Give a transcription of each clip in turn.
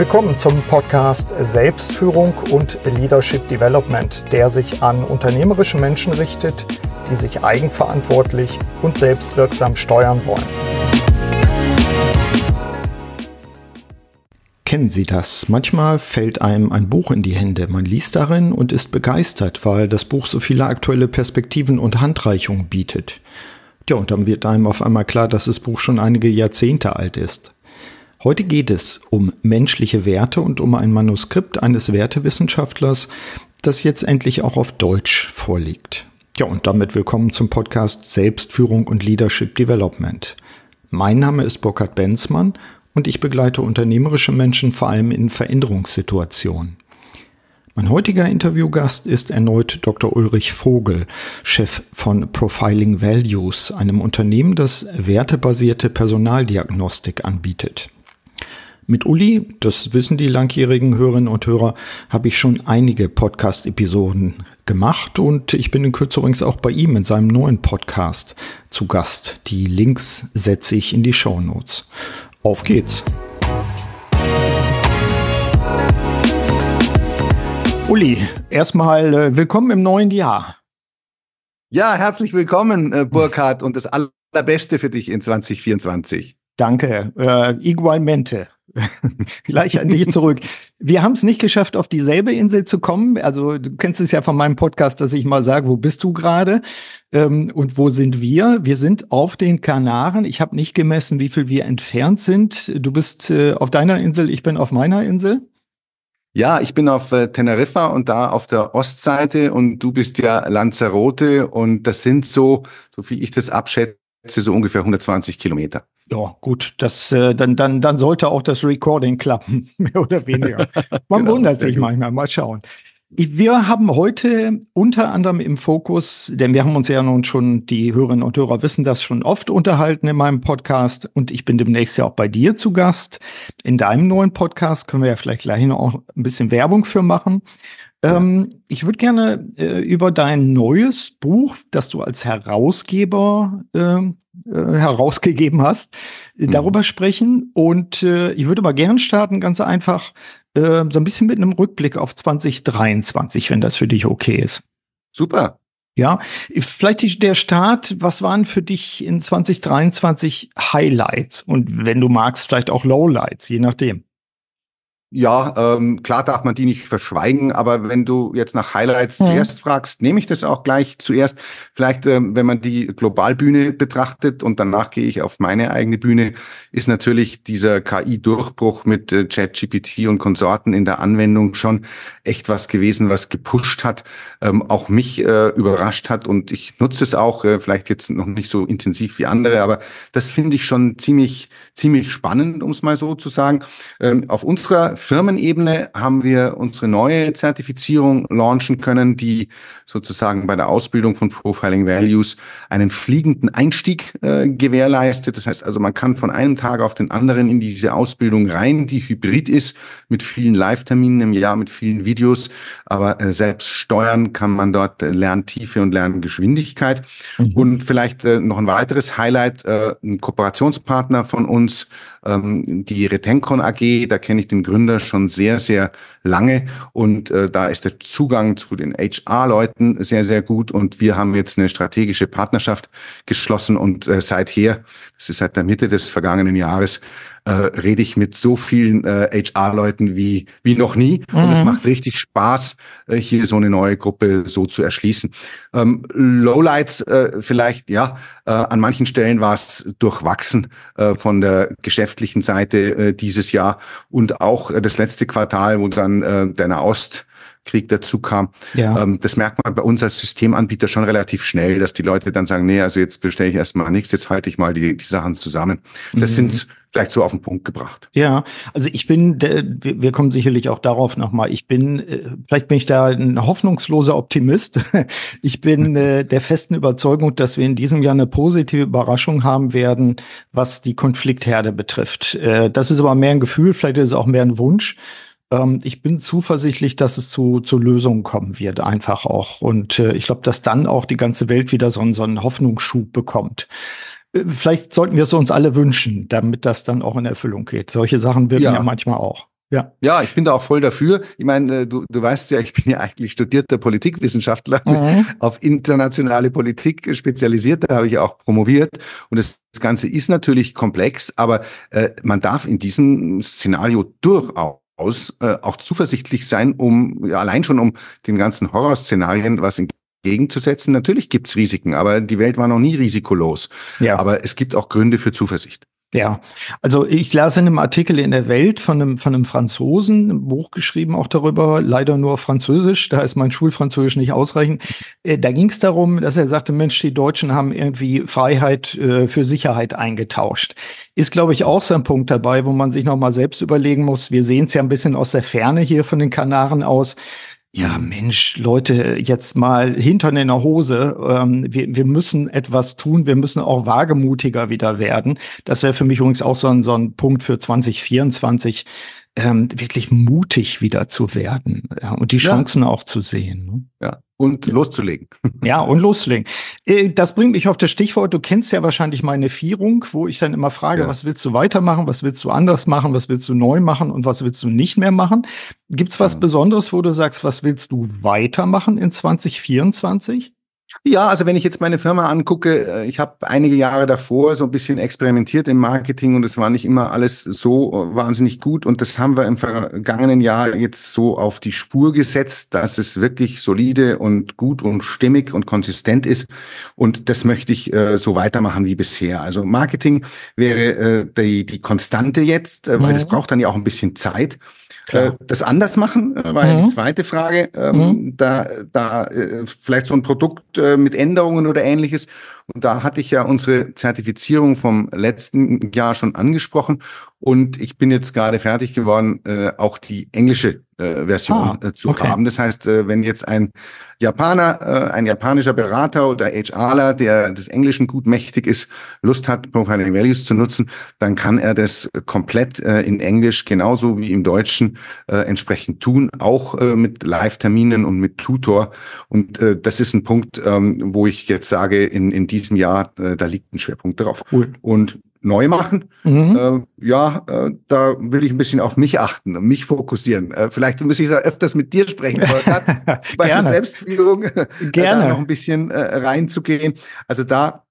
Willkommen zum Podcast Selbstführung und Leadership Development, der sich an unternehmerische Menschen richtet, die sich eigenverantwortlich und selbstwirksam steuern wollen. Kennen Sie das? Manchmal fällt einem ein Buch in die Hände. Man liest darin und ist begeistert, weil das Buch so viele aktuelle Perspektiven und Handreichungen bietet. Ja, und dann wird einem auf einmal klar, dass das Buch schon einige Jahrzehnte alt ist. Heute geht es um menschliche Werte und um ein Manuskript eines Wertewissenschaftlers, das jetzt endlich auch auf Deutsch vorliegt. Ja, und damit willkommen zum Podcast Selbstführung und Leadership Development. Mein Name ist Burkhard Benzmann und ich begleite unternehmerische Menschen vor allem in Veränderungssituationen. Mein heutiger Interviewgast ist erneut Dr. Ulrich Vogel, Chef von Profiling Values, einem Unternehmen, das wertebasierte Personaldiagnostik anbietet. Mit Uli, das wissen die langjährigen Hörerinnen und Hörer, habe ich schon einige Podcast-Episoden gemacht und ich bin in Kürze übrigens auch bei ihm in seinem neuen Podcast zu Gast. Die Links setze ich in die Show Notes. Auf geht's! Uli, erstmal äh, willkommen im neuen Jahr. Ja, herzlich willkommen, äh, Burkhard, und das Allerbeste für dich in 2024. Danke, äh, igualmente. Gleich an dich zurück. Wir haben es nicht geschafft, auf dieselbe Insel zu kommen. Also du kennst es ja von meinem Podcast, dass ich mal sage, wo bist du gerade ähm, und wo sind wir? Wir sind auf den Kanaren. Ich habe nicht gemessen, wie viel wir entfernt sind. Du bist äh, auf deiner Insel, ich bin auf meiner Insel. Ja, ich bin auf äh, Teneriffa und da auf der Ostseite und du bist ja Lanzarote und das sind so, so wie ich das abschätze, so ungefähr 120 Kilometer. Ja, gut, das, äh, dann, dann, dann sollte auch das Recording klappen, mehr oder weniger. Man genau, wundert sich gut. manchmal, mal schauen. Wir haben heute unter anderem im Fokus, denn wir haben uns ja nun schon, die Hörerinnen und Hörer wissen das schon oft unterhalten in meinem Podcast und ich bin demnächst ja auch bei dir zu Gast. In deinem neuen Podcast können wir ja vielleicht gleich noch ein bisschen Werbung für machen. Ähm, ich würde gerne äh, über dein neues Buch, das du als Herausgeber äh, äh, herausgegeben hast, äh, mhm. darüber sprechen. Und äh, ich würde mal gern starten, ganz einfach, äh, so ein bisschen mit einem Rückblick auf 2023, wenn das für dich okay ist. Super. Ja, vielleicht die, der Start, was waren für dich in 2023 Highlights und wenn du magst, vielleicht auch Lowlights, je nachdem. Ja, ähm, klar darf man die nicht verschweigen, aber wenn du jetzt nach Highlights mhm. zuerst fragst, nehme ich das auch gleich zuerst. Vielleicht, ähm, wenn man die Globalbühne betrachtet und danach gehe ich auf meine eigene Bühne, ist natürlich dieser KI-Durchbruch mit äh, ChatGPT und Konsorten in der Anwendung schon echt was gewesen, was gepusht hat, ähm, auch mich äh, überrascht hat und ich nutze es auch, äh, vielleicht jetzt noch nicht so intensiv wie andere, aber das finde ich schon ziemlich, ziemlich spannend, um es mal so zu sagen. Ähm, auf unserer Firmenebene haben wir unsere neue Zertifizierung launchen können, die sozusagen bei der Ausbildung von Profiling Values einen fliegenden Einstieg äh, gewährleistet. Das heißt also, man kann von einem Tag auf den anderen in diese Ausbildung rein, die hybrid ist, mit vielen Live-Terminen im Jahr, mit vielen Videos, aber äh, selbst steuern kann man dort äh, Lerntiefe und Lerngeschwindigkeit. Mhm. Und vielleicht äh, noch ein weiteres Highlight, äh, ein Kooperationspartner von uns, ähm, die Retencon AG, da kenne ich den Gründer schon sehr, sehr lange. Und äh, da ist der Zugang zu den HR-Leuten sehr, sehr gut. Und wir haben jetzt eine strategische Partnerschaft geschlossen. Und äh, seither, das ist seit der Mitte des vergangenen Jahres, äh, rede ich mit so vielen äh, HR-Leuten wie, wie noch nie. Mhm. Und es mhm. macht richtig Spaß, äh, hier so eine neue Gruppe so zu erschließen. Ähm, Lowlights äh, vielleicht, ja, äh, an manchen Stellen war es durchwachsen äh, von der geschäftlichen Seite äh, dieses Jahr und auch äh, das letzte Quartal, wo dann äh, der Ost Krieg dazu kam. Ja. Ähm, das merkt man bei uns als Systemanbieter schon relativ schnell, dass die Leute dann sagen, nee, also jetzt bestelle ich erstmal nichts, jetzt halte ich mal die, die Sachen zusammen. Das mhm. sind vielleicht so auf den Punkt gebracht. Ja, also ich bin, wir kommen sicherlich auch darauf nochmal, ich bin, äh, vielleicht bin ich da ein hoffnungsloser Optimist. Ich bin äh, der festen Überzeugung, dass wir in diesem Jahr eine positive Überraschung haben werden, was die Konfliktherde betrifft. Äh, das ist aber mehr ein Gefühl, vielleicht ist es auch mehr ein Wunsch. Ähm, ich bin zuversichtlich, dass es zu, zu Lösungen kommen wird, einfach auch. Und ich glaube, dass dann auch die ganze Welt wieder so, so einen Hoffnungsschub bekommt. Vielleicht sollten wir es uns alle wünschen, damit das dann auch in Erfüllung geht. Solche Sachen wirken ja, ja manchmal auch. Ja. ja, ich bin da auch voll dafür. Ich meine, äh, du, du weißt ja, ich bin ja eigentlich studierter Politikwissenschaftler, mhm. auf internationale Politik spezialisiert, da habe ich auch promoviert. Und das, das Ganze ist natürlich komplex, aber äh, man darf in diesem Szenario durchaus äh, auch zuversichtlich sein, um ja, allein schon um den ganzen Horrorszenarien was entgegenzusetzen. Natürlich gibt's Risiken, aber die Welt war noch nie risikolos. Ja. Aber es gibt auch Gründe für Zuversicht. Ja, also ich las in einem Artikel in der Welt von einem, von einem Franzosen, ein Buch geschrieben auch darüber, leider nur auf Französisch, da ist mein Schulfranzösisch nicht ausreichend. Äh, da ging es darum, dass er sagte, Mensch, die Deutschen haben irgendwie Freiheit äh, für Sicherheit eingetauscht. Ist, glaube ich, auch so ein Punkt dabei, wo man sich nochmal selbst überlegen muss. Wir sehen es ja ein bisschen aus der Ferne hier von den Kanaren aus ja, Mensch, Leute, jetzt mal Hintern in der Hose. Ähm, wir, wir müssen etwas tun. Wir müssen auch wagemutiger wieder werden. Das wäre für mich übrigens auch so ein, so ein Punkt für 2024, ähm, wirklich mutig wieder zu werden ja, und die Chancen ja. auch zu sehen. Ne? Ja, und loszulegen. Ja, und loslegen. Äh, das bringt mich auf das Stichwort, du kennst ja wahrscheinlich meine Vierung, wo ich dann immer frage, ja. was willst du weitermachen, was willst du anders machen, was willst du neu machen und was willst du nicht mehr machen? Gibt's was ja. Besonderes, wo du sagst, was willst du weitermachen in 2024? Ja, also wenn ich jetzt meine Firma angucke, äh, ich habe einige Jahre davor so ein bisschen experimentiert im Marketing und es war nicht immer alles so äh, wahnsinnig gut und das haben wir im vergangenen Jahr jetzt so auf die Spur gesetzt, dass es wirklich solide und gut und stimmig und konsistent ist und das möchte ich äh, so weitermachen wie bisher. Also Marketing wäre äh, die, die Konstante jetzt, äh, weil mhm. das braucht dann ja auch ein bisschen Zeit. Klar. das anders machen, äh, war mhm. die zweite Frage. Ähm, mhm. Da, da äh, vielleicht so ein Produkt äh, mit Änderungen oder ähnliches. Und da hatte ich ja unsere Zertifizierung vom letzten Jahr schon angesprochen. Und ich bin jetzt gerade fertig geworden, äh, auch die englische äh, Version ah, äh, zu okay. haben. Das heißt, äh, wenn jetzt ein Japaner, äh, ein japanischer Berater oder HRler, der des Englischen gut mächtig ist, Lust hat, Profiling Values zu nutzen, dann kann er das komplett äh, in Englisch genauso wie im Deutschen entsprechend tun, auch mit Live-Terminen und mit Tutor. Und das ist ein Punkt, ähm, wo ich jetzt sage, in, in diesem Jahr, äh, da liegt ein Schwerpunkt drauf. Cool. Und neu machen. Mhm. Äh, ja, äh, da will ich ein bisschen auf mich achten, mich fokussieren. Äh, vielleicht muss ich da öfters mit dir sprechen, bei der Selbstführung Gerne. da noch ein bisschen äh, reinzugehen. Also da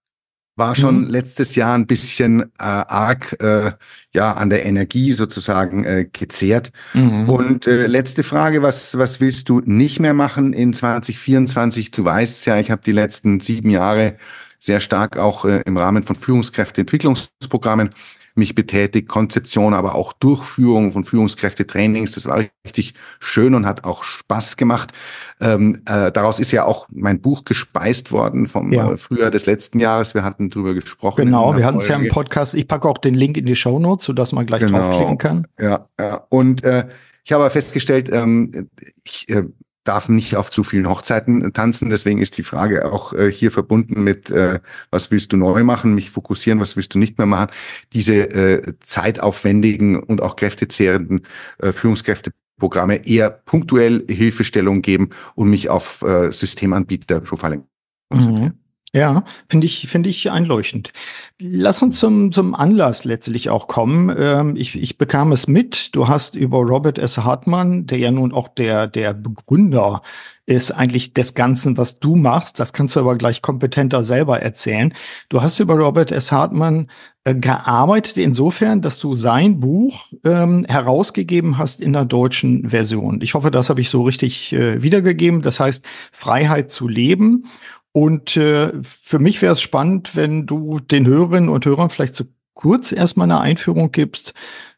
war schon mhm. letztes Jahr ein bisschen äh, arg äh, ja an der Energie sozusagen äh, gezehrt. Mhm. Und äh, letzte Frage, was was willst du nicht mehr machen in 2024? Du weißt ja, ich habe die letzten sieben Jahre sehr stark auch äh, im Rahmen von Führungskräfteentwicklungsprogrammen mich betätigt, Konzeption, aber auch Durchführung von Führungskräftetrainings. Das war richtig schön und hat auch Spaß gemacht. Ähm, äh, daraus ist ja auch mein Buch gespeist worden vom ja. äh, Frühjahr des letzten Jahres. Wir hatten drüber gesprochen. Genau, wir hatten es ja im Podcast. Ich packe auch den Link in die Show Notes, sodass man gleich genau. draufklicken kann. Ja, ja. Und äh, ich habe festgestellt, ähm, ich äh, darf nicht auf zu vielen Hochzeiten tanzen. Deswegen ist die Frage auch äh, hier verbunden mit, äh, was willst du neu machen, mich fokussieren, was willst du nicht mehr machen. Diese äh, zeitaufwendigen und auch kräftezehrenden äh, Führungskräfteprogramme eher punktuell Hilfestellung geben und mich auf äh, Systemanbieter Profiling konzentrieren. Mhm. Ja, finde ich, finde ich einleuchtend. Lass uns zum, zum Anlass letztlich auch kommen. Ähm, ich, ich bekam es mit. Du hast über Robert S. Hartmann, der ja nun auch der, der Begründer ist eigentlich des Ganzen, was du machst. Das kannst du aber gleich kompetenter selber erzählen. Du hast über Robert S. Hartmann äh, gearbeitet insofern, dass du sein Buch ähm, herausgegeben hast in der deutschen Version. Ich hoffe, das habe ich so richtig äh, wiedergegeben. Das heißt, Freiheit zu leben. Und äh, für mich wäre es spannend, wenn du den Hörerinnen und Hörern vielleicht so kurz erstmal eine Einführung gibst.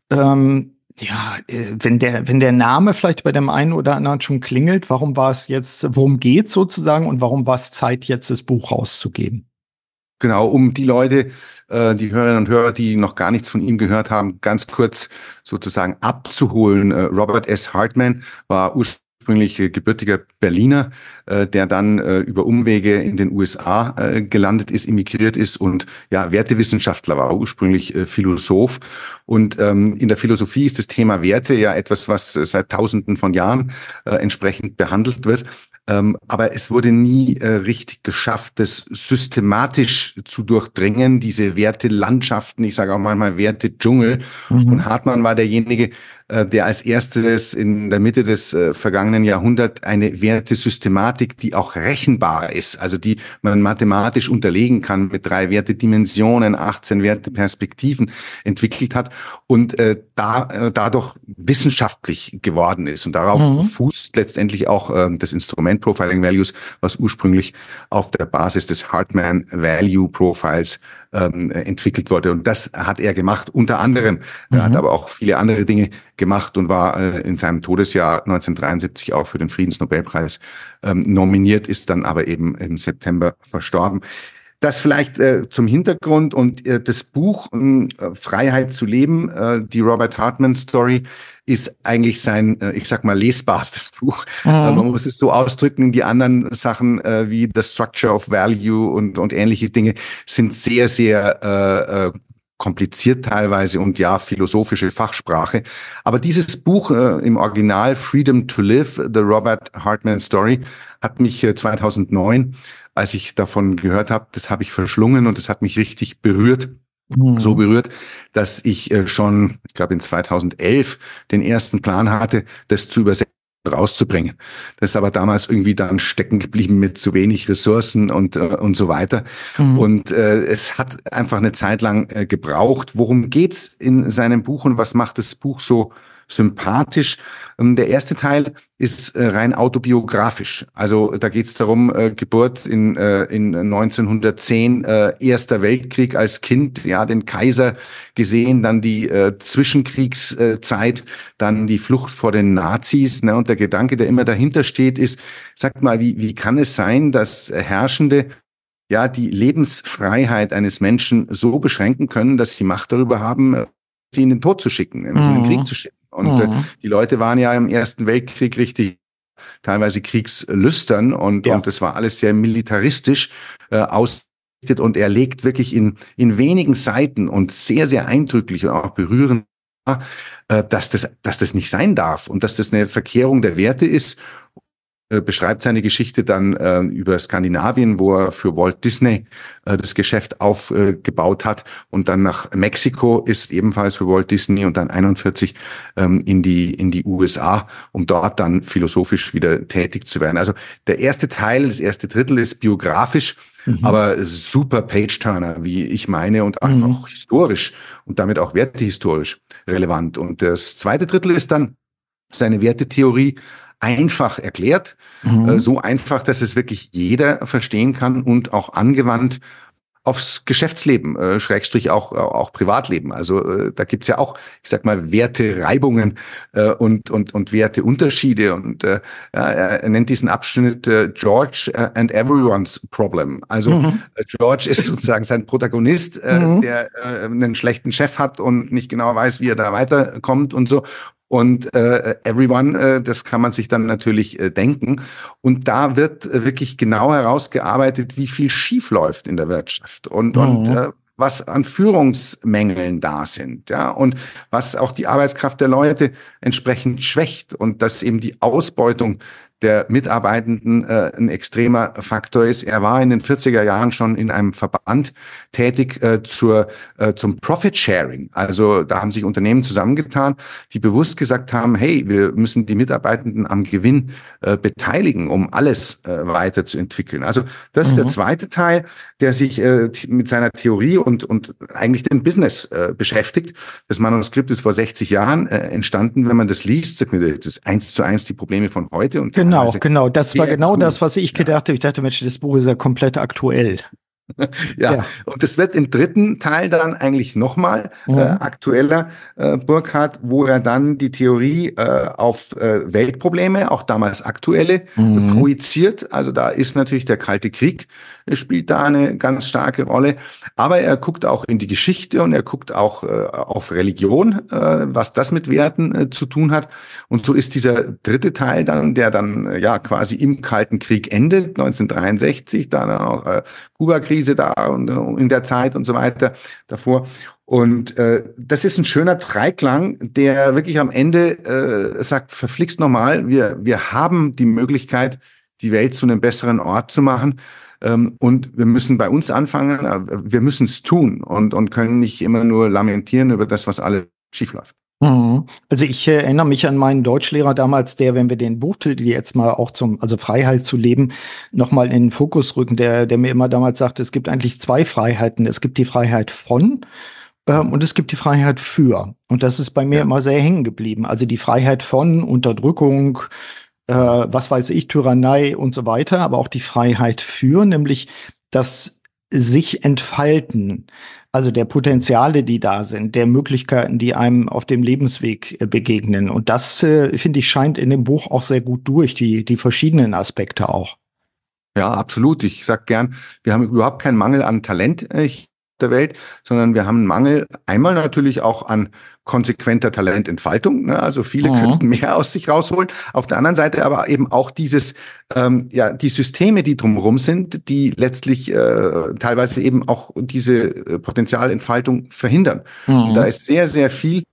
Ähm, ja, äh, wenn der, wenn der Name vielleicht bei dem einen oder anderen schon klingelt, warum war es jetzt, worum geht sozusagen und warum war es Zeit, jetzt das Buch rauszugeben? Genau, um die Leute, äh, die Hörerinnen und Hörer, die noch gar nichts von ihm gehört haben, ganz kurz sozusagen abzuholen. Äh, Robert S. Hartman war ursprünglich ursprünglich gebürtiger Berliner, äh, der dann äh, über Umwege in den USA äh, gelandet ist, immigriert ist und ja, Wertewissenschaftler war, ursprünglich äh, Philosoph. Und ähm, in der Philosophie ist das Thema Werte ja etwas, was äh, seit Tausenden von Jahren äh, entsprechend behandelt wird. Ähm, aber es wurde nie äh, richtig geschafft, das systematisch zu durchdringen, diese Wertelandschaften, ich sage auch manchmal Werte-Dschungel. Mhm. Und Hartmann war derjenige, äh, der als erstes in der Mitte des äh, vergangenen Jahrhunderts eine Wertesystematik, die auch rechenbar ist, also die man mathematisch unterlegen kann mit drei Wertedimensionen, 18 Werteperspektiven entwickelt hat und äh, da äh, dadurch wissenschaftlich geworden ist. Und darauf mhm. fußt letztendlich auch äh, das Instrument Profiling Values, was ursprünglich auf der Basis des Hartman Value Profiles ähm, entwickelt wurde. Und das hat er gemacht, unter anderem. Mhm. Er hat mhm. aber auch viele andere Dinge gemacht und war äh, in seinem Todesjahr 1973 auch für den Friedensnobelpreis ähm, nominiert, ist dann aber eben im September verstorben. Das vielleicht äh, zum Hintergrund und äh, das Buch äh, Freiheit zu leben, äh, die Robert Hartman Story, ist eigentlich sein, äh, ich sag mal, lesbarstes Buch. Mhm. Äh, man muss es so ausdrücken. Die anderen Sachen äh, wie The Structure of Value und, und ähnliche Dinge sind sehr, sehr äh, äh, kompliziert teilweise und ja, philosophische Fachsprache. Aber dieses Buch äh, im Original Freedom to Live, The Robert Hartman Story, hat mich äh, 2009 als ich davon gehört habe, das habe ich verschlungen und das hat mich richtig berührt. Mhm. So berührt, dass ich äh, schon, ich glaube in 2011 den ersten Plan hatte, das zu übersetzen rauszubringen. Das ist aber damals irgendwie dann stecken geblieben mit zu wenig Ressourcen und, äh, und so weiter. Mhm. Und äh, es hat einfach eine Zeit lang äh, gebraucht. Worum geht's in seinem Buch und was macht das Buch so sympathisch. Ähm, der erste Teil ist äh, rein autobiografisch. Also da geht es darum, äh, Geburt in, äh, in 1910, Erster Weltkrieg als Kind, ja, den Kaiser gesehen, dann die Zwischenkriegszeit, dann die Flucht vor den Nazis. Ne? Und der Gedanke, der immer dahinter steht, ist, sagt mal, wie, wie kann es sein, dass Herrschende ja die Lebensfreiheit eines Menschen so beschränken können, dass sie Macht darüber haben, sie in den Tod zu schicken, in den Krieg mhm. zu schicken. Und äh, mhm. die Leute waren ja im Ersten Weltkrieg richtig teilweise kriegslüstern und, ja. und das war alles sehr militaristisch äh, ausgerichtet und er legt wirklich in, in wenigen Seiten und sehr, sehr eindrücklich und auch berührend äh, dass, das, dass das nicht sein darf und dass das eine Verkehrung der Werte ist äh, beschreibt seine Geschichte dann äh, über Skandinavien, wo er für Walt Disney äh, das Geschäft aufgebaut hat und dann nach Mexiko ist ebenfalls für Walt Disney und dann 41 ähm, in die in die USA, um dort dann philosophisch wieder tätig zu werden. Also der erste Teil, das erste Drittel ist biografisch, mhm. aber super Page-Turner, wie ich meine, und einfach mhm. historisch und damit auch wertehistorisch relevant. Und das zweite Drittel ist dann seine Wertetheorie einfach erklärt, mhm. Äh, so einfach, dass es wirklich jeder verstehen kann und auch angewandt aufs Geschäftsleben, äh, Schrägstrich auch, äh, auch Privatleben. Also äh, da gibt's ja auch, ich sag mal, Wertereibungen äh, und, und, und Werteunterschiede. Und äh, ja, er nennt diesen Abschnitt äh, George äh, and Everyone's Problem. Also mhm. George ist sozusagen sein Protagonist, äh, mhm. der äh, einen schlechten Chef hat und nicht genau weiß, wie er da weiterkommt und so. Und äh, Everyone, äh, das kann man sich dann natürlich äh, denken. Und da wird äh, wirklich genau herausgearbeitet, wie viel schief läuft in der Wirtschaft und, mhm. und äh, was an Führungsmängeln da sind, ja, und was auch die Arbeitskraft der Leute entsprechend schwächt und dass eben die Ausbeutung der Mitarbeitenden äh, ein extremer Faktor ist. Er war in den 40er Jahren schon in einem Verband tätig äh, zur, äh, zum Profit Sharing. Also da haben sich Unternehmen zusammengetan, die bewusst gesagt haben, hey, wir müssen die Mitarbeitenden am Gewinn äh, beteiligen, um alles äh, weiterzuentwickeln. Also das mhm. ist der mhm. zweite Teil, der sich äh, mit seiner Theorie und, und eigentlich dem Business äh, beschäftigt. Das Manuskript ist vor 60 Jahren äh, entstanden. Wenn man das liest, sagt mir, das ist eins zu eins die Probleme von heute. Und genau, genau. Das war genau das, was ich gedacht habe. Ich dachte, Mensch, das Buch ist ja komplett aktuell. ja. ja. und es wird im dritten Teil dann eigentlich nochmal mhm. äh, aktueller, äh, Burkhardt, wo er dann die Theorie äh, auf äh, Weltprobleme, auch damals aktuelle, mhm. projiziert. Also da ist natürlich der Kalte Krieg spielt da eine ganz starke Rolle. Aber er guckt auch in die Geschichte und er guckt auch äh, auf Religion, äh, was das mit Werten äh, zu tun hat. Und so ist dieser dritte Teil dann, der dann äh, ja quasi im Kalten Krieg endet, 1963, dann auch äh, Kuba-Krise da und äh, in der Zeit und so weiter davor. Und äh, das ist ein schöner Dreiklang, der wirklich am Ende äh, sagt, verflixt nochmal, wir, wir haben die Möglichkeit, die Welt zu einem besseren Ort zu machen. Ähm, und wir müssen bei uns anfangen, äh, wir müssen es tun und, und können nicht immer nur lamentieren über das, was alles schiefläuft. Mhm. Also ich äh, erinnere mich an meinen Deutschlehrer damals, der, wenn wir den Buchtitel jetzt mal auch zum, also Freiheit zu leben, nochmal in den Fokus rücken, der, der mir immer damals sagte, es gibt eigentlich zwei Freiheiten. Es gibt die Freiheit von ähm, und es gibt die Freiheit für. Und das ist bei mir ja. immer sehr hängen geblieben. Also die Freiheit von Unterdrückung, äh, was weiß ich, Tyrannei und so weiter, aber auch die Freiheit für, nämlich das sich entfalten also der Potenziale, die da sind, der Möglichkeiten, die einem auf dem Lebensweg äh, begegnen. Und das, äh, finde ich, scheint in dem Buch auch sehr gut durch, die, die verschiedenen Aspekte auch. Ja, absolut. Ich sag gern, wir haben überhaupt keinen Mangel an Talent äh, der Welt, sondern wir haben einen Mangel einmal natürlich auch an konsequenter Talententfaltung. Ne? Also viele mhm. könnten mehr aus sich rausholen. Auf der anderen Seite aber eben auch dieses, ähm, ja, die Systeme, die drumherum sind, die letztlich äh, teilweise eben auch diese äh, Potenzialentfaltung verhindern. Mhm. da ist sehr, sehr viel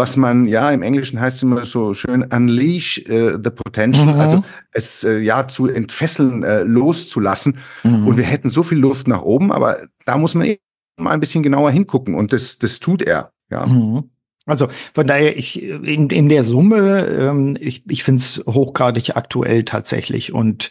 was man, ja, im Englischen heißt immer so schön, unleash uh, the potential, mhm. also es äh, ja zu entfesseln, äh, loszulassen. Mhm. Und wir hätten so viel Luft nach oben, aber da muss man eben mal ein bisschen genauer hingucken und das, das tut er. Ja. Mhm. Also von daher, ich in, in der Summe, ähm, ich, ich finde es hochgradig aktuell tatsächlich. Und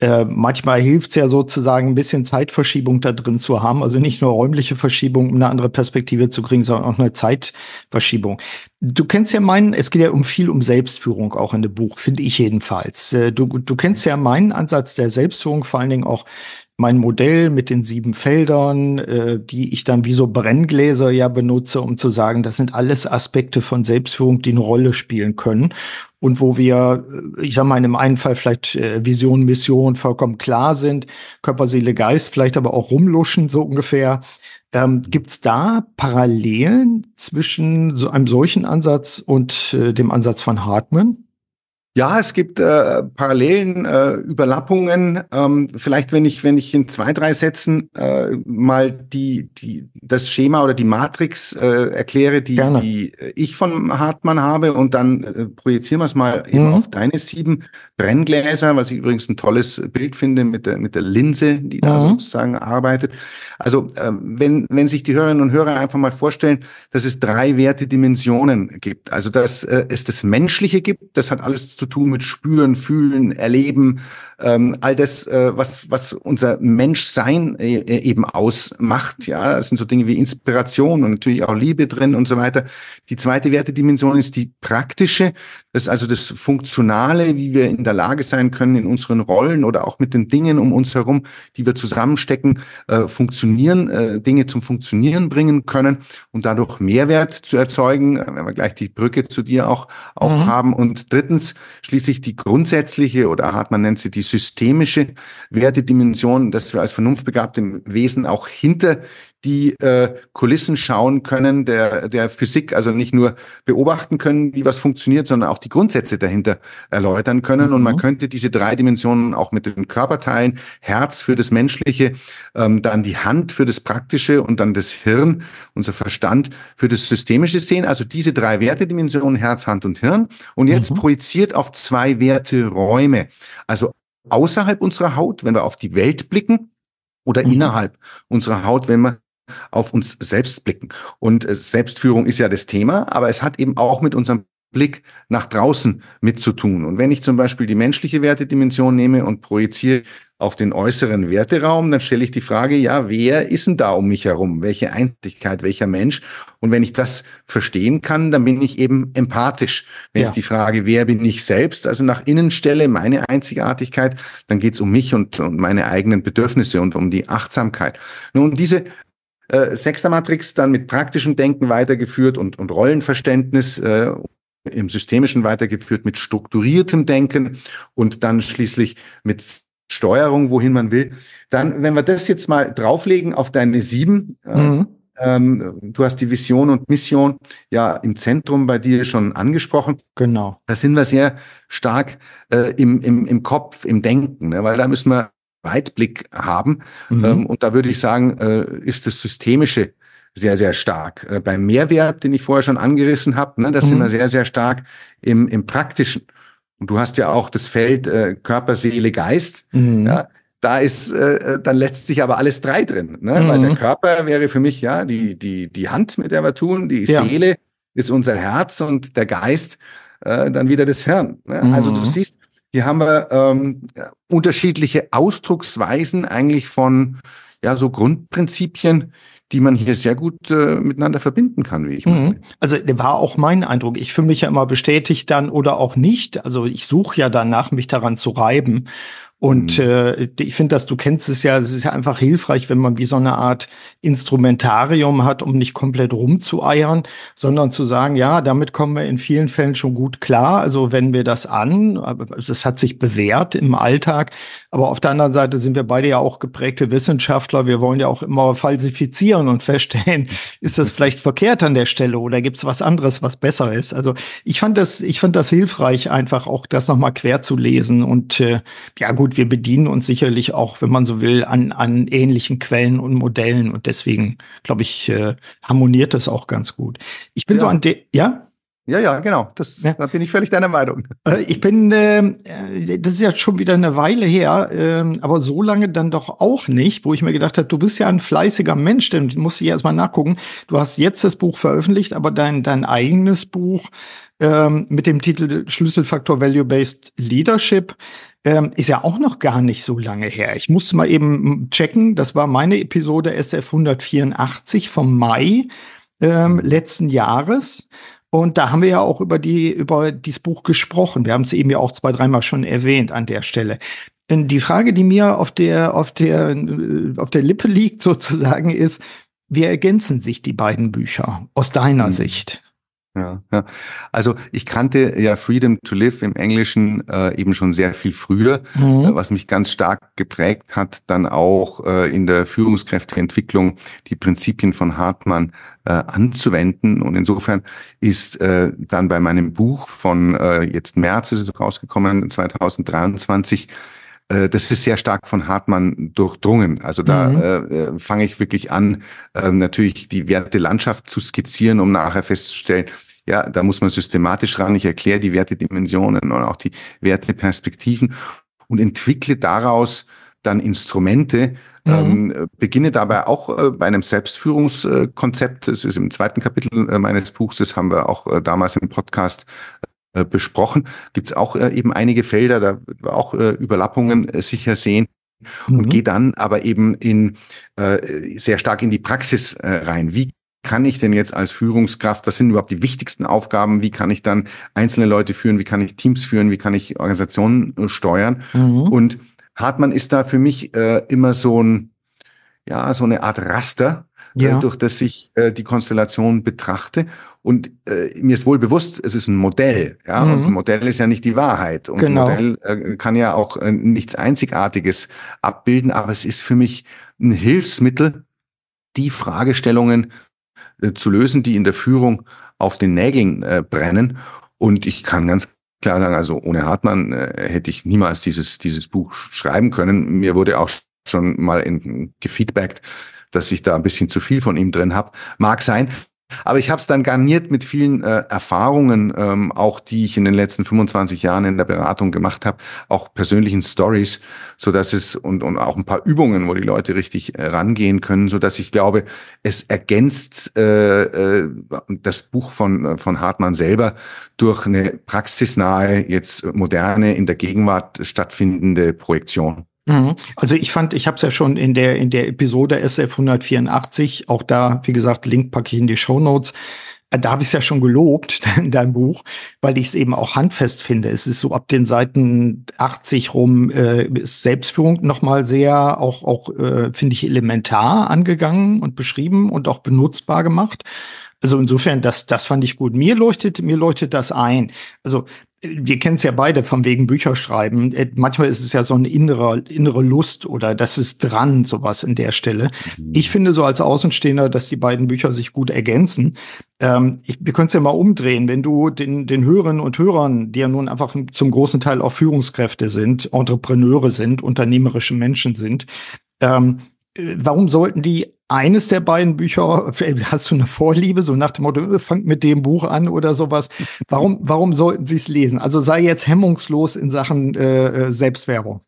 äh, manchmal hilft es ja sozusagen, ein bisschen Zeitverschiebung da drin zu haben. Also nicht nur räumliche Verschiebung, um eine andere Perspektive zu kriegen, sondern auch eine Zeitverschiebung. Du kennst ja meinen, es geht ja um viel um Selbstführung auch in dem Buch, finde ich jedenfalls. Äh, du, du kennst ja meinen Ansatz der Selbstführung, vor allen Dingen auch mein Modell mit den sieben Feldern, äh, die ich dann wie so Brenngläser ja benutze, um zu sagen, das sind alles Aspekte von Selbstführung, die eine Rolle spielen können. Und wo wir, äh, ich sag mal, in dem einen Fall vielleicht äh, Vision, Mission vollkommen klar sind, Körper, Seele, Geist vielleicht aber auch rumluschen, so ungefähr. Ähm, Gibt es da Parallelen zwischen so einem solchen Ansatz und äh, dem Ansatz von Hartmann? Ja, es gibt äh, Parallelen, äh, Überlappungen. Ähm, vielleicht, wenn ich, wenn ich in zwei, drei Sätzen äh, mal die, die, das Schema oder die Matrix äh, erkläre, die, die ich von Hartmann habe, und dann äh, projizieren wir es mal mhm. eben auf deine sieben Brenngläser, was ich übrigens ein tolles Bild finde mit der, mit der Linse, die da mhm. sozusagen arbeitet. Also, äh, wenn, wenn sich die Hörerinnen und Hörer einfach mal vorstellen, dass es drei Wertedimensionen gibt. Also, dass äh, es das Menschliche gibt, das hat alles zu zu tun mit Spüren, Fühlen, Erleben, ähm, all das, äh, was, was unser Menschsein äh, eben ausmacht. Ja, es sind so Dinge wie Inspiration und natürlich auch Liebe drin und so weiter. Die zweite Wertedimension ist die praktische, das ist also das Funktionale, wie wir in der Lage sein können, in unseren Rollen oder auch mit den Dingen um uns herum, die wir zusammenstecken, äh, funktionieren, äh, Dinge zum Funktionieren bringen können und dadurch Mehrwert zu erzeugen, äh, wenn wir gleich die Brücke zu dir auch, auch mhm. haben. Und drittens schließlich die grundsätzliche oder Hartmann nennt sie die systemische Wertedimension, dass wir als vernunftbegabte Wesen auch hinter die äh, Kulissen schauen können, der, der Physik, also nicht nur beobachten können, wie was funktioniert, sondern auch die Grundsätze dahinter erläutern können. Mhm. Und man mhm. könnte diese drei Dimensionen auch mit den Körperteilen, Herz für das Menschliche, ähm, dann die Hand für das Praktische und dann das Hirn, unser Verstand für das Systemische sehen. Also diese drei Wertedimensionen, Herz, Hand und Hirn. Und jetzt mhm. projiziert auf zwei Werteräume. Also außerhalb unserer Haut, wenn wir auf die Welt blicken, oder mhm. innerhalb unserer Haut, wenn wir auf uns selbst blicken. Und äh, Selbstführung ist ja das Thema, aber es hat eben auch mit unserem Blick nach draußen mitzutun. Und wenn ich zum Beispiel die menschliche Wertedimension nehme und projiziere auf den äußeren Werteraum, dann stelle ich die Frage, ja, wer ist denn da um mich herum? Welche Einzigkeit, welcher Mensch? Und wenn ich das verstehen kann, dann bin ich eben empathisch. Wenn ja. ich die Frage, wer bin ich selbst, also nach innen stelle, meine Einzigartigkeit, dann geht es um mich und, und meine eigenen Bedürfnisse und um die Achtsamkeit. Nun, diese äh, Sechster-Matrix dann mit praktischem Denken weitergeführt und, und Rollenverständnis äh, im Systemischen weitergeführt mit strukturiertem Denken und dann schließlich mit Steuerung, wohin man will. Dann, wenn wir das jetzt mal drauflegen auf deine sieben, äh, mhm. ähm, du hast die Vision und Mission ja im Zentrum bei dir schon angesprochen. Genau. Da sind wir sehr stark äh, im, im, im Kopf, im Denken, ne? weil da müssen wir Weitblick haben. Mhm. Ähm, und da würde ich sagen, äh, ist das Systemische sehr, sehr stark. Äh, beim Mehrwert, den ich vorher schon angerissen habe, ne, das mhm. sind wir sehr, sehr stark im, im Praktischen. Und du hast ja auch das Feld äh, Körper, Seele, Geist. Mhm. Ja, da ist äh, dann letztlich aber alles drei drin. Ne? Mhm. Weil der Körper wäre für mich ja die, die, die Hand, mit der wir tun, die ja. Seele ist unser Herz und der Geist äh, dann wieder das Hirn. Ne? Mhm. Also du siehst, hier haben wir ähm, unterschiedliche Ausdrucksweisen eigentlich von ja so Grundprinzipien, die man hier sehr gut äh, miteinander verbinden kann, wie ich meine. Mhm. Also war auch mein Eindruck. Ich fühle mich ja immer bestätigt dann oder auch nicht. Also ich suche ja danach, mich daran zu reiben. Und mhm. äh, ich finde, dass du kennst es ja, es ist ja einfach hilfreich, wenn man wie so eine Art Instrumentarium hat, um nicht komplett rumzueiern, sondern zu sagen, ja, damit kommen wir in vielen Fällen schon gut klar. Also wenden wir das an, das hat sich bewährt im Alltag. Aber auf der anderen Seite sind wir beide ja auch geprägte Wissenschaftler. Wir wollen ja auch immer falsifizieren und feststellen, ist das vielleicht verkehrt an der Stelle oder gibt es was anderes, was besser ist? Also ich fand das, ich fand das hilfreich, einfach auch das nochmal quer zu lesen. Und äh, ja gut, wir bedienen uns sicherlich auch, wenn man so will, an, an ähnlichen Quellen und Modellen. Und deswegen, glaube ich, äh, harmoniert das auch ganz gut. Ich bin ja. so an der, ja? Ja, ja, genau. Das, ja. Da bin ich völlig deiner Meinung. Äh, ich bin, äh, das ist ja schon wieder eine Weile her, äh, aber so lange dann doch auch nicht, wo ich mir gedacht habe, du bist ja ein fleißiger Mensch, denn musst du ja erstmal nachgucken. Du hast jetzt das Buch veröffentlicht, aber dein, dein eigenes Buch ähm, mit dem Titel Schlüsselfaktor Value-Based Leadership ähm, ist ja auch noch gar nicht so lange her. Ich musste mal eben checken, das war meine Episode SF 184 vom Mai ähm, letzten Jahres. Und da haben wir ja auch über die, über dieses Buch gesprochen. Wir haben es eben ja auch zwei, dreimal schon erwähnt an der Stelle. Die Frage, die mir auf der, auf der, äh, auf der Lippe liegt sozusagen ist, wie ergänzen sich die beiden Bücher aus deiner mhm. Sicht? Ja, ja. Also ich kannte ja Freedom to Live im Englischen äh, eben schon sehr viel früher, mhm. äh, was mich ganz stark geprägt hat, dann auch äh, in der Führungskräfteentwicklung die Prinzipien von Hartmann äh, anzuwenden. Und insofern ist äh, dann bei meinem Buch von äh, jetzt März ist es rausgekommen, 2023, äh, das ist sehr stark von Hartmann durchdrungen. Also da mhm. äh, äh, fange ich wirklich an, äh, natürlich die Wertelandschaft zu skizzieren, um nachher festzustellen, ja, da muss man systematisch ran. Ich erkläre die Wertedimensionen und auch die Werteperspektiven und entwickle daraus dann Instrumente, mhm. ähm, beginne dabei auch äh, bei einem Selbstführungskonzept. Das ist im zweiten Kapitel äh, meines Buchs, das haben wir auch äh, damals im Podcast äh, besprochen. Gibt es auch äh, eben einige Felder, da auch äh, Überlappungen äh, sicher sehen. Mhm. Und gehe dann aber eben in äh, sehr stark in die Praxis äh, rein. Wie kann ich denn jetzt als Führungskraft, was sind überhaupt die wichtigsten Aufgaben? Wie kann ich dann einzelne Leute führen? Wie kann ich Teams führen? Wie kann ich Organisationen steuern? Mhm. Und Hartmann ist da für mich immer so ein, ja, so eine Art Raster, ja. durch das ich die Konstellation betrachte. Und äh, mir ist wohl bewusst, es ist ein Modell, ja, mhm. und ein Modell ist ja nicht die Wahrheit. Und genau. ein Modell äh, kann ja auch äh, nichts Einzigartiges abbilden, aber es ist für mich ein Hilfsmittel, die Fragestellungen äh, zu lösen, die in der Führung auf den Nägeln äh, brennen. Und ich kann ganz klar sagen, also ohne Hartmann äh, hätte ich niemals dieses, dieses Buch schreiben können. Mir wurde auch schon mal in, gefeedbackt, dass ich da ein bisschen zu viel von ihm drin habe. Mag sein. Aber ich habe es dann garniert mit vielen äh, Erfahrungen, ähm, auch die ich in den letzten 25 Jahren in der Beratung gemacht habe, auch persönlichen Stories, so dass es und, und auch ein paar Übungen, wo die Leute richtig äh, rangehen können, so dass ich glaube, es ergänzt äh, äh, das Buch von äh, von Hartmann selber durch eine praxisnahe, jetzt moderne, in der Gegenwart stattfindende Projektion. Mhm. Also ich fand, ich habe es ja schon in der in der Episode SF 184, auch da, wie gesagt, Link packe ich in die Show Notes. Äh, da habe ich es ja schon gelobt in deinem Buch, weil ich es eben auch handfest finde. Es ist so ab den Seiten 80 rum äh, ist Selbstführung nochmal sehr auch auch äh, finde ich elementar angegangen und beschrieben und auch benutzbar gemacht. Also insofern, das, das fand ich gut. Mir leuchtet, mir leuchtet das ein. Also wir kennen es ja beide vom wegen Bücherschreiben. Äh, manchmal ist es ja so eine innere, innere Lust oder das ist dran, sowas in der Stelle. Mhm. Ich finde so als Außenstehender, dass die beiden Bücher sich gut ergänzen. Ähm, ich, wir können es ja mal umdrehen. Wenn du den, den Hörerinnen und Hörern, die ja nun einfach zum großen Teil auch Führungskräfte sind, Entrepreneure sind, unternehmerische Menschen sind, ähm, äh, warum sollten die eines der beiden Bücher, hast du eine Vorliebe, so nach dem Motto, fangt mit dem Buch an oder sowas. Warum, warum sollten sie es lesen? Also sei jetzt hemmungslos in Sachen äh, äh Selbstwerbung.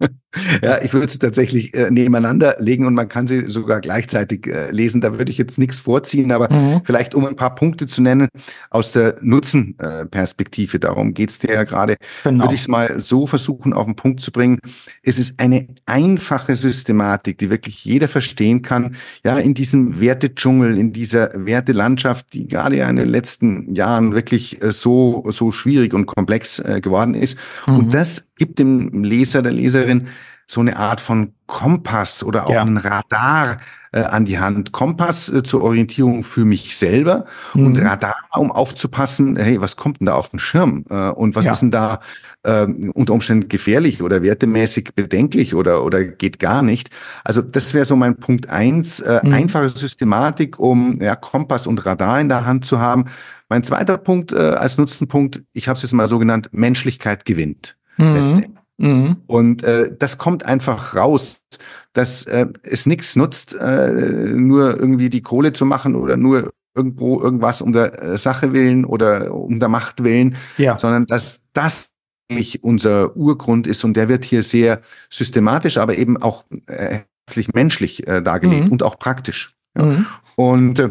Ja, ich würde es tatsächlich äh, nebeneinander legen und man kann sie sogar gleichzeitig äh, lesen. Da würde ich jetzt nichts vorziehen, aber mhm. vielleicht um ein paar Punkte zu nennen aus der Nutzenperspektive, darum geht's dir ja gerade, genau. würde ich es mal so versuchen auf den Punkt zu bringen. Es ist eine einfache Systematik, die wirklich jeder verstehen kann. Ja, in diesem Wertedschungel, in dieser Wertelandschaft, die gerade ja in den letzten Jahren wirklich äh, so, so schwierig und komplex äh, geworden ist. Mhm. Und das gibt dem Leser, der Leserin so eine Art von Kompass oder auch ja. ein Radar äh, an die Hand. Kompass äh, zur Orientierung für mich selber mhm. und Radar, um aufzupassen, hey, was kommt denn da auf den Schirm? Äh, und was ja. ist denn da äh, unter Umständen gefährlich oder wertemäßig bedenklich oder, oder geht gar nicht? Also das wäre so mein Punkt eins. Äh, mhm. Einfache Systematik, um ja, Kompass und Radar in der Hand zu haben. Mein zweiter Punkt äh, als Nutzenpunkt, ich habe es jetzt mal so genannt, Menschlichkeit gewinnt. Mhm. Letztendlich. Mhm. Und äh, das kommt einfach raus, dass äh, es nichts nutzt, äh, nur irgendwie die Kohle zu machen oder nur irgendwo irgendwas um der äh, Sache willen oder um der Macht willen, ja. sondern dass das eigentlich unser Urgrund ist und der wird hier sehr systematisch, aber eben auch äh, herzlich menschlich äh, dargelegt mhm. und auch praktisch. Ja. Mhm. Und äh,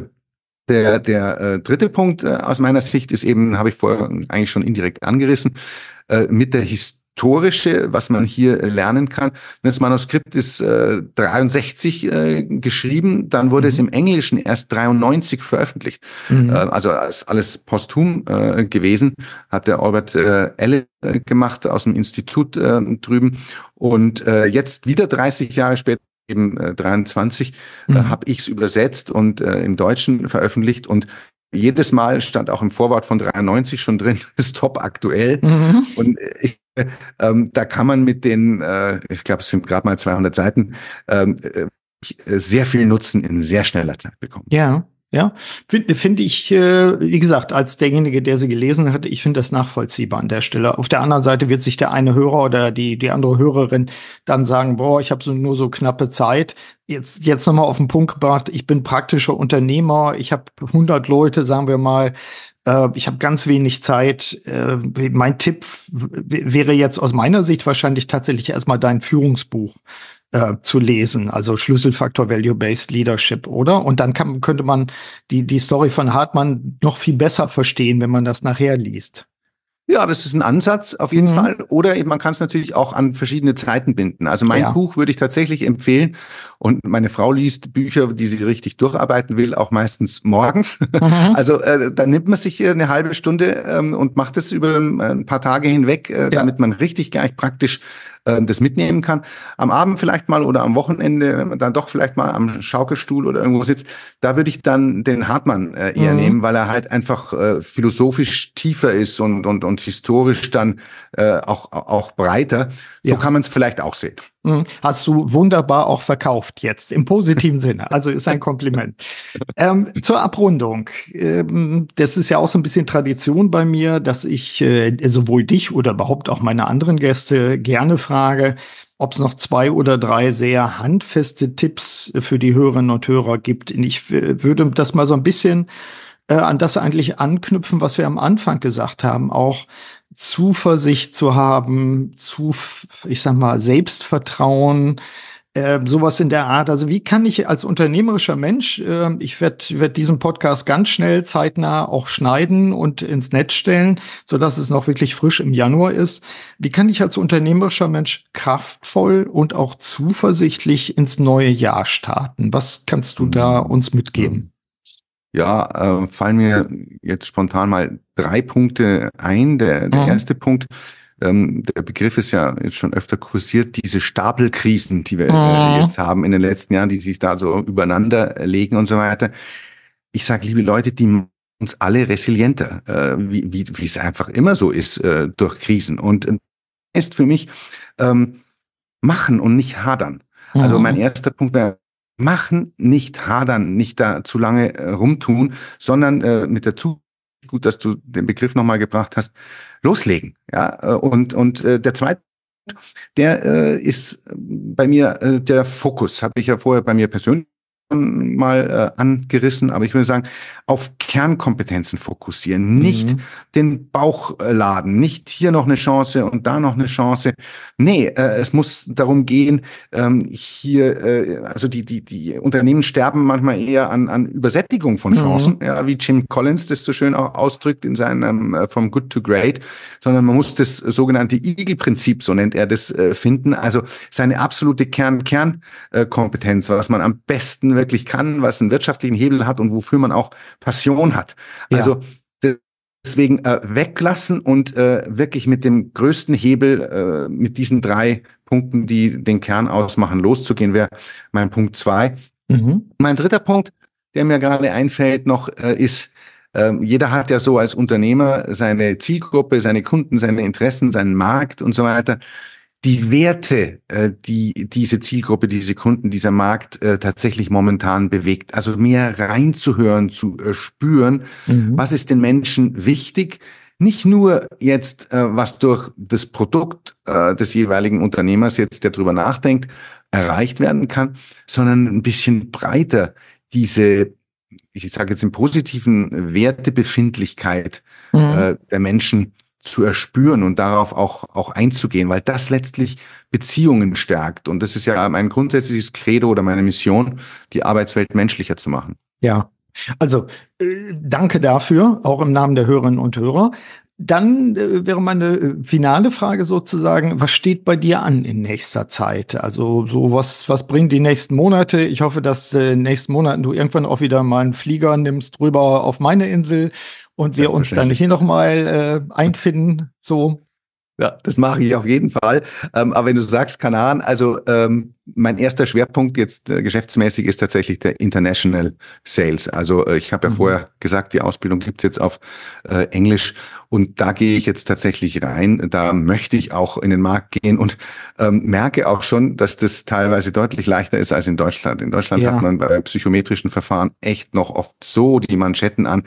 der, der äh, dritte Punkt äh, aus meiner Sicht ist eben, habe ich vorher eigentlich schon indirekt angerissen, äh, mit der Historie historische, was man hier lernen kann. Das Manuskript ist äh, 63 äh, geschrieben, dann wurde mhm. es im Englischen erst 93 veröffentlicht. Mhm. Äh, also ist alles posthum äh, gewesen, hat der Albert äh, Elle äh, gemacht aus dem Institut äh, drüben. Und äh, jetzt wieder 30 Jahre später eben äh, 23 äh, mhm. äh, habe ich es übersetzt und äh, im Deutschen veröffentlicht und jedes Mal stand auch im Vorwort von 93 schon drin, ist top aktuell. Mhm. Und ich ähm, da kann man mit den, äh, ich glaube, es sind gerade mal 200 Seiten, ähm, äh, sehr viel Nutzen in sehr schneller Zeit bekommen. Ja, ja, finde find ich, äh, wie gesagt, als derjenige, der sie gelesen hat, ich finde das nachvollziehbar an der Stelle. Auf der anderen Seite wird sich der eine Hörer oder die, die andere Hörerin dann sagen, boah, ich habe so, nur so knappe Zeit. Jetzt, jetzt nochmal auf den Punkt gebracht, ich bin praktischer Unternehmer, ich habe 100 Leute, sagen wir mal, äh, ich habe ganz wenig Zeit. Äh, mein Tipp wäre jetzt aus meiner Sicht wahrscheinlich tatsächlich erstmal dein Führungsbuch äh, zu lesen, also Schlüsselfaktor Value-Based Leadership, oder? Und dann kann, könnte man die, die Story von Hartmann noch viel besser verstehen, wenn man das nachher liest. Ja, das ist ein Ansatz auf jeden mhm. Fall. Oder eben, man kann es natürlich auch an verschiedene Zeiten binden. Also mein ja. Buch würde ich tatsächlich empfehlen. Und meine Frau liest Bücher, die sie richtig durcharbeiten will, auch meistens morgens. Mhm. Also äh, da nimmt man sich eine halbe Stunde ähm, und macht es über ein paar Tage hinweg, äh, ja. damit man richtig gleich praktisch äh, das mitnehmen kann. Am Abend vielleicht mal oder am Wochenende, wenn man dann doch vielleicht mal am Schaukelstuhl oder irgendwo sitzt, da würde ich dann den Hartmann äh, eher mhm. nehmen, weil er halt einfach äh, philosophisch tiefer ist und, und, und historisch dann äh, auch, auch breiter. So ja. kann man es vielleicht auch sehen. Mhm. Hast du wunderbar auch verkauft jetzt, im positiven Sinne. Also ist ein Kompliment. ähm, zur Abrundung. Ähm, das ist ja auch so ein bisschen Tradition bei mir, dass ich äh, sowohl dich oder überhaupt auch meine anderen Gäste gerne frage, ob es noch zwei oder drei sehr handfeste Tipps für die Hörerinnen und Hörer gibt. Ich würde das mal so ein bisschen äh, an das eigentlich anknüpfen, was wir am Anfang gesagt haben. Auch Zuversicht zu haben, zu, ich sag mal, Selbstvertrauen, äh, sowas in der Art. Also wie kann ich als unternehmerischer Mensch, äh, ich werde werd diesen Podcast ganz schnell zeitnah auch schneiden und ins Netz stellen, so dass es noch wirklich frisch im Januar ist. Wie kann ich als unternehmerischer Mensch kraftvoll und auch zuversichtlich ins neue Jahr starten? Was kannst du da mhm. uns mitgeben? Ja, äh, fallen mir jetzt spontan mal drei Punkte ein. Der, der mhm. erste Punkt, ähm, der Begriff ist ja jetzt schon öfter kursiert, diese Stapelkrisen, die wir äh, mhm. jetzt haben in den letzten Jahren, die sich da so übereinander legen und so weiter. Ich sage, liebe Leute, die uns alle resilienter, äh, wie, wie, wie es einfach immer so ist äh, durch Krisen. Und äh, ist für mich ähm, machen und nicht hadern. Also mhm. Also mein erster Punkt wäre machen, nicht hadern, nicht da zu lange äh, rumtun, sondern äh, mit der Zukunft, gut, dass du den Begriff nochmal gebracht hast, loslegen. Ja, äh, und, und äh, der zweite der äh, ist bei mir der Fokus, habe ich ja vorher bei mir persönlich mal angerissen, aber ich würde sagen, auf Kernkompetenzen fokussieren, nicht mhm. den Bauch laden, nicht hier noch eine Chance und da noch eine Chance. Nee, äh, es muss darum gehen, ähm, hier, äh, also die, die, die Unternehmen sterben manchmal eher an, an Übersättigung von mhm. Chancen, mhm. ja, wie Jim Collins das so schön auch ausdrückt in seinem äh, From Good to Great, sondern man muss das sogenannte Igel-Prinzip, so nennt er das, äh, finden. Also seine absolute Kern-Kernkompetenz, was man am besten wirklich kann, was einen wirtschaftlichen Hebel hat und wofür man auch Passion hat. Ja. Also deswegen äh, weglassen und äh, wirklich mit dem größten Hebel, äh, mit diesen drei Punkten, die den Kern ausmachen, loszugehen, wäre mein Punkt zwei. Mhm. Mein dritter Punkt, der mir gerade einfällt, noch äh, ist, äh, jeder hat ja so als Unternehmer seine Zielgruppe, seine Kunden, seine Interessen, seinen Markt und so weiter die Werte, äh, die diese Zielgruppe, diese Kunden, dieser Markt äh, tatsächlich momentan bewegt. Also mehr reinzuhören, zu äh, spüren, mhm. was ist den Menschen wichtig. Nicht nur jetzt, äh, was durch das Produkt äh, des jeweiligen Unternehmers jetzt, der drüber nachdenkt, erreicht werden kann, sondern ein bisschen breiter diese, ich sage jetzt im positiven Wertebefindlichkeit mhm. äh, der Menschen zu erspüren und darauf auch, auch einzugehen, weil das letztlich Beziehungen stärkt. Und das ist ja mein grundsätzliches Credo oder meine Mission, die Arbeitswelt menschlicher zu machen. Ja, also äh, danke dafür, auch im Namen der Hörerinnen und Hörer. Dann äh, wäre meine äh, finale Frage sozusagen, was steht bei dir an in nächster Zeit? Also so was, was bringen die nächsten Monate? Ich hoffe, dass äh, in den nächsten Monaten du irgendwann auch wieder mal einen Flieger nimmst rüber auf meine Insel und wir uns dann hier nochmal äh, einfinden, so. Ja, das mache ich auf jeden Fall. Ähm, aber wenn du sagst Kanaren, also ähm, mein erster Schwerpunkt jetzt äh, geschäftsmäßig ist tatsächlich der International Sales. Also äh, ich habe ja mhm. vorher gesagt, die Ausbildung gibt's jetzt auf äh, Englisch und da gehe ich jetzt tatsächlich rein. Da möchte ich auch in den Markt gehen und ähm, merke auch schon, dass das teilweise deutlich leichter ist als in Deutschland. In Deutschland ja. hat man bei psychometrischen Verfahren echt noch oft so die Manschetten an,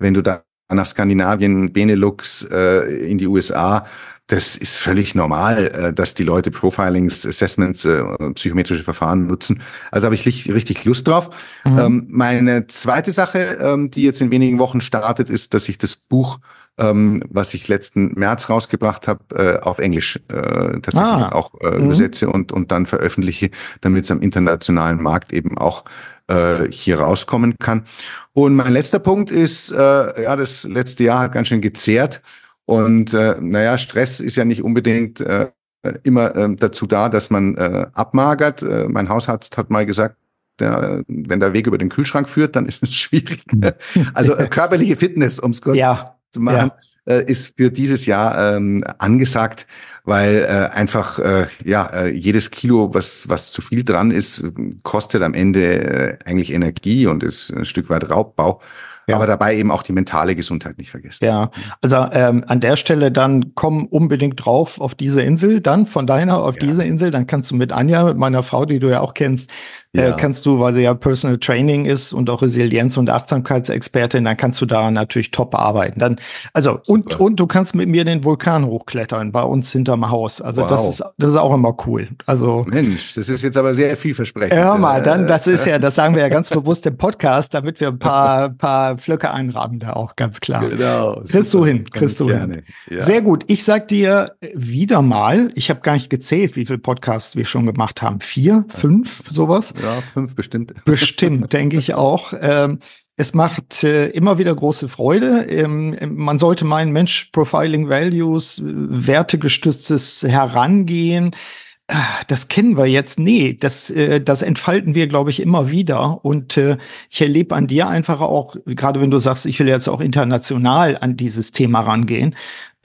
wenn du da nach Skandinavien, Benelux, äh, in die USA. Das ist völlig normal, äh, dass die Leute Profilings, Assessments, äh, psychometrische Verfahren nutzen. Also habe ich richtig Lust drauf. Mhm. Ähm, meine zweite Sache, ähm, die jetzt in wenigen Wochen startet, ist, dass ich das Buch ähm, was ich letzten März rausgebracht habe, äh, auf Englisch äh, tatsächlich ah. auch äh, mhm. übersetze und, und dann veröffentliche, damit es am internationalen Markt eben auch äh, hier rauskommen kann. Und mein letzter Punkt ist, äh, ja, das letzte Jahr hat ganz schön gezehrt. Und äh, naja, Stress ist ja nicht unbedingt äh, immer äh, dazu da, dass man äh, abmagert. Äh, mein Hausarzt hat mal gesagt, der, wenn der Weg über den Kühlschrank führt, dann ist es schwierig. also äh, körperliche Fitness, um es kurz ja, zu machen, ja. äh, ist für dieses Jahr ähm, angesagt weil äh, einfach äh, ja äh, jedes Kilo, was was zu viel dran ist, kostet am Ende äh, eigentlich Energie und ist ein Stück weit Raubbau. Ja. Aber dabei eben auch die mentale Gesundheit nicht vergessen. Ja, also ähm, an der Stelle dann komm unbedingt drauf auf diese Insel, dann von deiner auf ja. diese Insel, dann kannst du mit Anja, mit meiner Frau, die du ja auch kennst, ja. Äh, kannst du, weil sie ja Personal Training ist und auch Resilienz- und Achtsamkeitsexpertin, dann kannst du da natürlich top arbeiten. Dann, also, und, und du kannst mit mir den Vulkan hochklettern bei uns hinterm Haus. Also, wow. das ist, das ist auch immer cool. Also. Mensch, das ist jetzt aber sehr vielversprechend. Hör mal, dann, das ist ja, das sagen wir ja ganz bewusst im Podcast, damit wir ein paar, paar Flöcke einrahmen da auch, ganz klar. Genau. Kriegst du hin, kriegst du hin. Ja. Sehr gut. Ich sag dir wieder mal, ich habe gar nicht gezählt, wie viele Podcasts wir schon gemacht haben. Vier, fünf, sowas. Ja, fünf bestimmt. Bestimmt, denke ich auch. Ähm, es macht äh, immer wieder große Freude. Ähm, man sollte meinen, Mensch, Profiling Values, wertegestütztes Herangehen, ah, das kennen wir jetzt. Nee, das, äh, das entfalten wir, glaube ich, immer wieder. Und äh, ich erlebe an dir einfach auch, gerade wenn du sagst, ich will jetzt auch international an dieses Thema rangehen,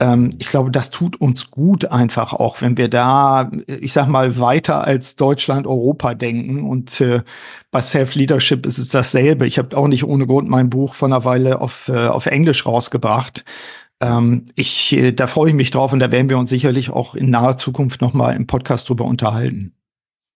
ähm, ich glaube, das tut uns gut einfach auch, wenn wir da, ich sag mal, weiter als Deutschland, Europa denken. Und äh, bei Self-Leadership ist es dasselbe. Ich habe auch nicht ohne Grund mein Buch von einer Weile auf, äh, auf Englisch rausgebracht. Ähm, ich, äh, da freue ich mich drauf und da werden wir uns sicherlich auch in naher Zukunft nochmal im Podcast drüber unterhalten.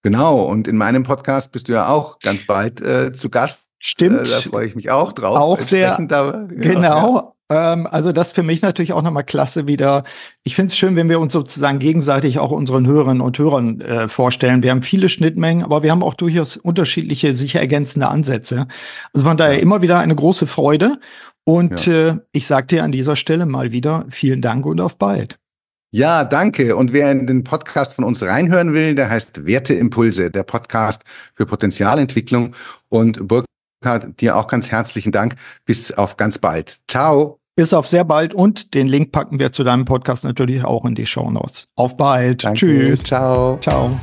Genau, und in meinem Podcast bist du ja auch ganz bald äh, zu Gast. Stimmt. Äh, da freue ich mich auch drauf. Auch sehr. Da, genau. genau. Ähm, also das für mich natürlich auch nochmal klasse wieder. Ich finde es schön, wenn wir uns sozusagen gegenseitig auch unseren Hörerinnen und Hörern äh, vorstellen. Wir haben viele Schnittmengen, aber wir haben auch durchaus unterschiedliche, sich ergänzende Ansätze. Also von daher immer wieder eine große Freude. Und ja. äh, ich sage dir an dieser Stelle mal wieder vielen Dank und auf bald. Ja, danke. Und wer in den Podcast von uns reinhören will, der heißt Werteimpulse, der Podcast für Potenzialentwicklung. Und Burkhard, dir auch ganz herzlichen Dank. Bis auf ganz bald. Ciao. Bis auf sehr bald und den Link packen wir zu deinem Podcast natürlich auch in die Show Notes. Auf bald. Danke. Tschüss. Ciao. Ciao.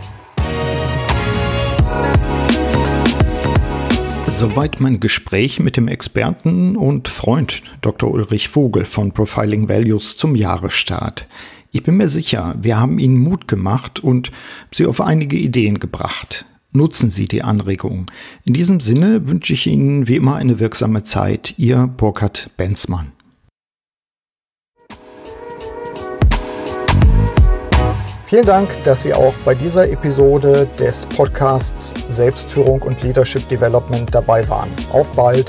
Soweit mein Gespräch mit dem Experten und Freund Dr. Ulrich Vogel von Profiling Values zum Jahresstart. Ich bin mir sicher, wir haben Ihnen Mut gemacht und Sie auf einige Ideen gebracht. Nutzen Sie die Anregungen. In diesem Sinne wünsche ich Ihnen wie immer eine wirksame Zeit. Ihr Burkhard Benzmann. Vielen Dank, dass Sie auch bei dieser Episode des Podcasts Selbstführung und Leadership Development dabei waren. Auf bald!